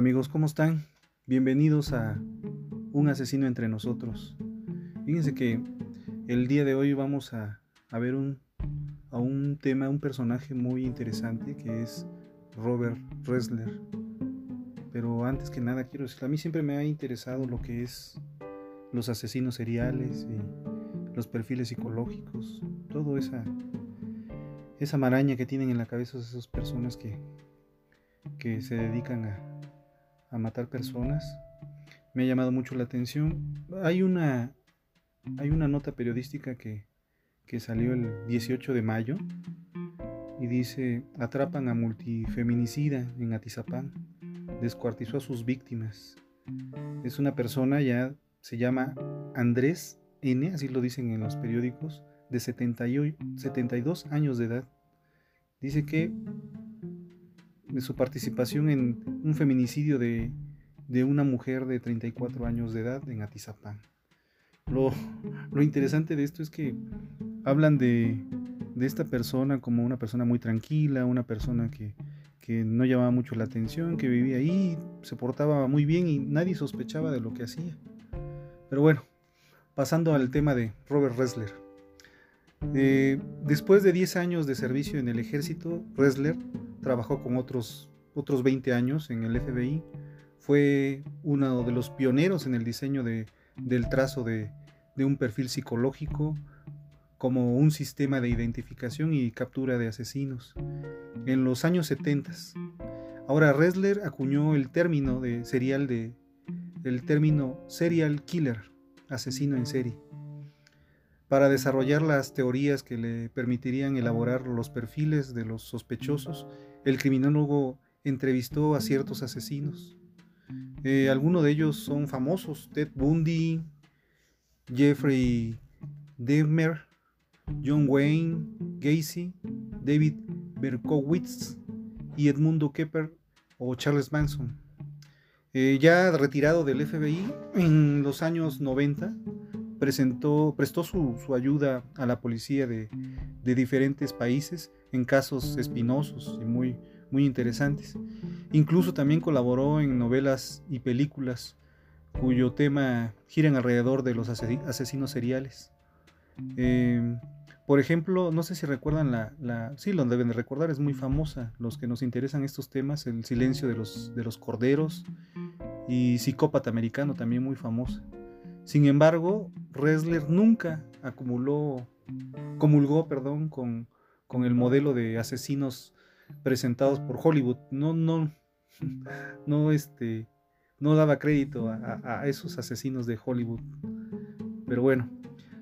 Amigos, ¿cómo están? Bienvenidos a Un asesino entre nosotros. Fíjense que el día de hoy vamos a, ver un, a un tema, un personaje muy interesante que es Robert Ressler. Pero antes que nada quiero decir, a mí siempre me ha interesado lo que es los asesinos seriales y los perfiles psicológicos, todo esa, esa maraña que tienen en la cabeza esas personas que, que se dedican a, a matar personas. Me ha llamado mucho la atención. Hay una, hay una nota periodística que, que salió el 18 de mayo y dice, atrapan a multifeminicida en Atizapán, descuartizó a sus víctimas. Es una persona ya, se llama Andrés N, así lo dicen en los periódicos, de 72 años de edad. Dice que de su participación en un feminicidio de, una mujer de 34 años de edad en Atizapán. Lo, interesante de esto es que hablan de, esta persona como una persona muy tranquila, una persona que, que no llamaba mucho la atención, que vivía ahí, se portaba muy bien y nadie sospechaba de lo que hacía. Pero bueno, pasando al tema de Robert Ressler. Eh, después de 10 años de servicio en el ejército, Ressler trabajó con otros, otros 20 años en el FBI. Fue uno de los pioneros en el diseño de, del trazo de, de un perfil psicológico como un sistema de identificación y captura de asesinos en los años 70. Ahora Ressler acuñó el término de serial de el término serial killer, asesino en serie para desarrollar las teorías que le permitirían elaborar los perfiles de los sospechosos, el criminólogo entrevistó a ciertos asesinos. Eh, algunos de ellos son famosos, Ted Bundy, Jeffrey Dahmer, John Wayne Gacy, David Berkowitz y Edmundo Kepper o Charles Manson. Eh, ya retirado del FBI en los años 90, presentó, prestó su, ayuda a la policía de, diferentes países en casos espinosos y muy, muy interesantes. Incluso también colaboró en novelas y películas cuyo tema giran alrededor de los asesinos seriales. Em, por ejemplo, no sé si recuerdan la, la, sí, lo deben de recordar, es muy famosa, los que nos interesan estos temas, El silencio de los, de los corderos y Psicópata americano, también muy famosa. Sin embargo, Ressler nunca acumuló, comulgó perdón, con, con el modelo de asesinos presentados por Hollywood. No, no, no, este, no daba crédito a, esos asesinos de Hollywood. Pero bueno,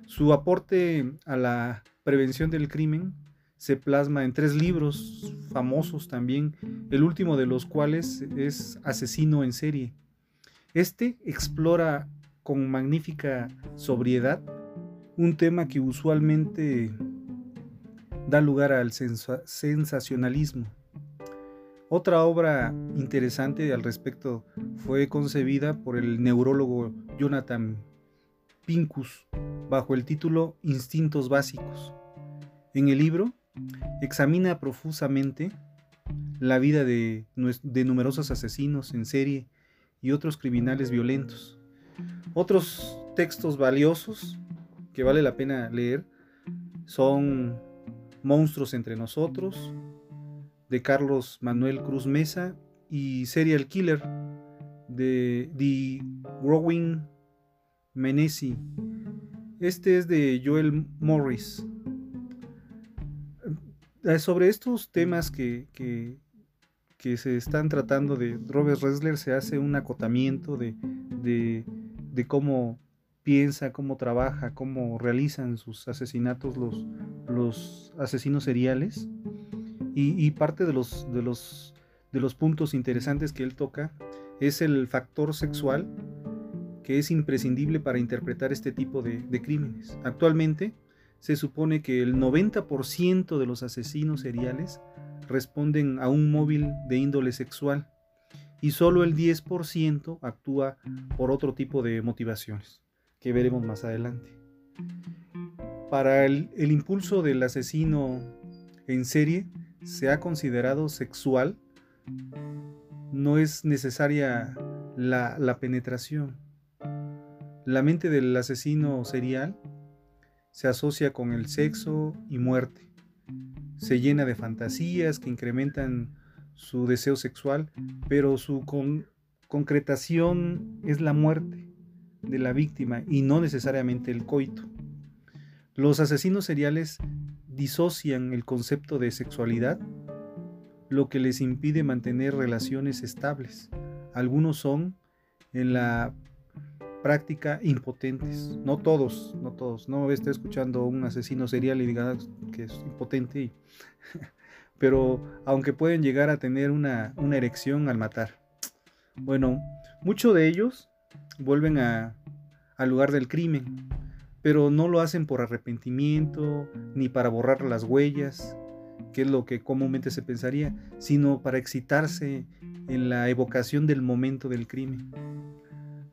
su aporte a la prevención del crimen se plasma en tres libros famosos también, el último de los cuales es Asesino en serie. Este explora con magnífica sobriedad, un tema que usualmente da lugar al sensacionalismo. Otra obra interesante al respecto fue concebida por el neurólogo Jonathan Pincus bajo el título Instintos Básicos. En el libro examina profusamente la vida de, de numerosos asesinos en serie y otros criminales violentos otros textos valiosos que vale la pena leer son Monstruos entre nosotros, de Carlos Manuel Cruz Mesa y Serial Killer de The Growing Menesi. Este es de Joel Morris. Eh, sobre estos temas que, que, se están tratando de Robert Ressler se hace un acotamiento de, de, cómo piensa, cómo trabaja, cómo realizan sus asesinatos los, los asesinos seriales. Y, parte de los, de, los, de los puntos interesantes que él toca es el factor sexual que es imprescindible para interpretar este tipo de, de crímenes. Actualmente, se supone que el 90% de los asesinos seriales responden a un móvil de índole sexual y solo el 10% actúa por otro tipo de motivaciones, que veremos más adelante. Para el, impulso del asesino en serie se ha considerado sexual, no es necesaria la penetración. La mente del asesino serial se asocia con el sexo y muerte. Se llena de fantasías que incrementan su deseo sexual, pero su concretación es la muerte de la víctima y no necesariamente el coito. Los asesinos seriales disocian el concepto de sexualidad, lo que les impide mantener relaciones estables. Algunos son en la práctica impotentes. No todos, no todos. No me estar escuchando un asesino serial y diga ah, que es impotente. Pero aunque pueden llegar a tener una, erección al matar. Bueno, muchos de ellos vuelven a, al lugar del crimen, pero no lo hacen por arrepentimiento ni para borrar las huellas, que es lo que comúnmente se pensaría, sino para excitarse en la evocación del momento del crimen.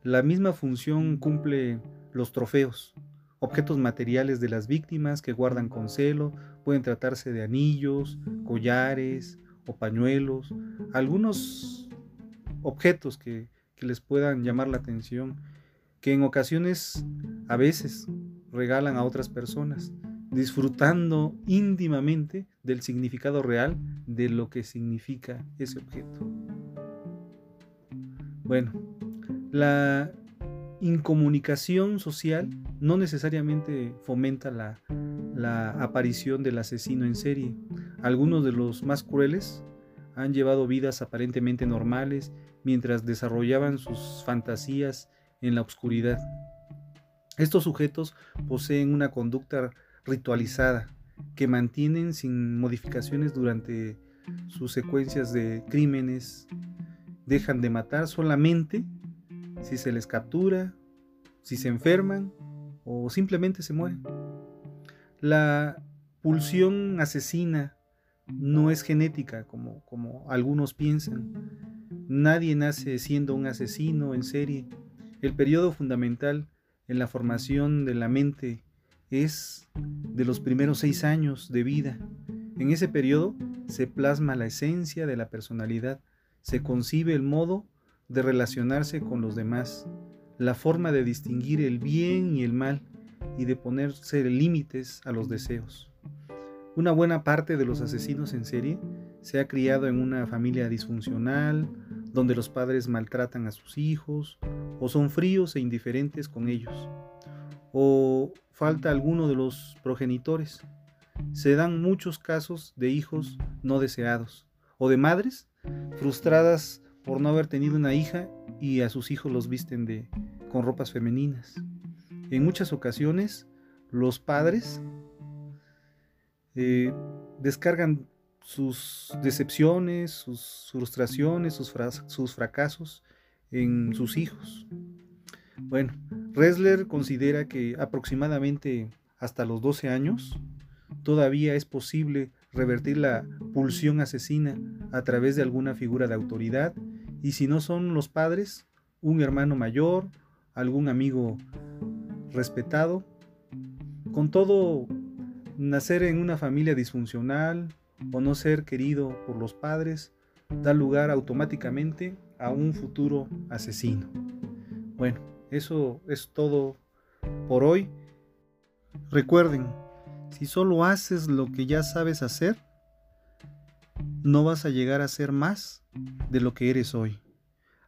La misma función cumple los trofeos, objetos materiales de las víctimas que guardan con celo, pueden tratarse de anillos, collares o pañuelos, algunos objetos que, les puedan llamar la atención, que en ocasiones a veces regalan a otras personas, disfrutando íntimamente del significado real de lo que significa ese objeto. Bueno, la incomunicación social no necesariamente fomenta la, aparición del asesino en serie. Algunos de los más crueles han llevado vidas aparentemente normales mientras desarrollaban sus fantasías en la oscuridad. Estos sujetos poseen una conducta ritualizada que mantienen sin modificaciones durante sus secuencias de crímenes. Dejan de matar solamente si se les captura, si se enferman o simplemente se mueren. La pulsión asesina no es genética como, como algunos piensan. Nadie nace siendo un asesino en serie. El periodo fundamental en la formación de la mente es de los primeros seis años de vida. En ese periodo se plasma la esencia de la personalidad, se concibe el modo de relacionarse con los demás, la forma de distinguir el bien y el mal y de ponerse límites a los deseos. Una buena parte de los asesinos en serie se ha criado en una familia disfuncional, donde los padres maltratan a sus hijos o son fríos e indiferentes con ellos, o falta alguno de los progenitores. Se dan muchos casos de hijos no deseados o de madres frustradas por no haber tenido una hija y a sus hijos los visten de, con ropas femeninas. En muchas ocasiones los padres eh, descargan sus decepciones, sus frustraciones, sus, sus fracasos en sus hijos. Bueno, Resler considera que aproximadamente hasta los 12 años todavía es posible revertir la pulsión asesina a través de alguna figura de autoridad y si no son los padres, un hermano mayor, algún amigo respetado. Con todo, nacer en una familia disfuncional o no ser querido por los padres da lugar automáticamente a un futuro asesino. Bueno, eso es todo por hoy. Recuerden, si solo haces lo que ya sabes hacer, no vas a llegar a ser más de lo que eres hoy.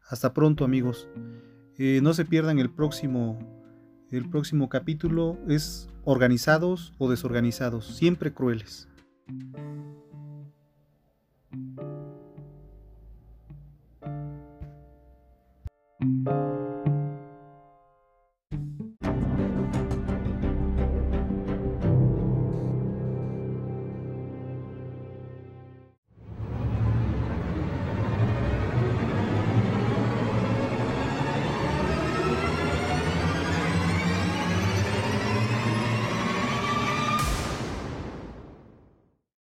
Hasta pronto amigos. Eh, no se pierdan el próximo, el próximo capítulo. Es organizados o desorganizados, siempre crueles.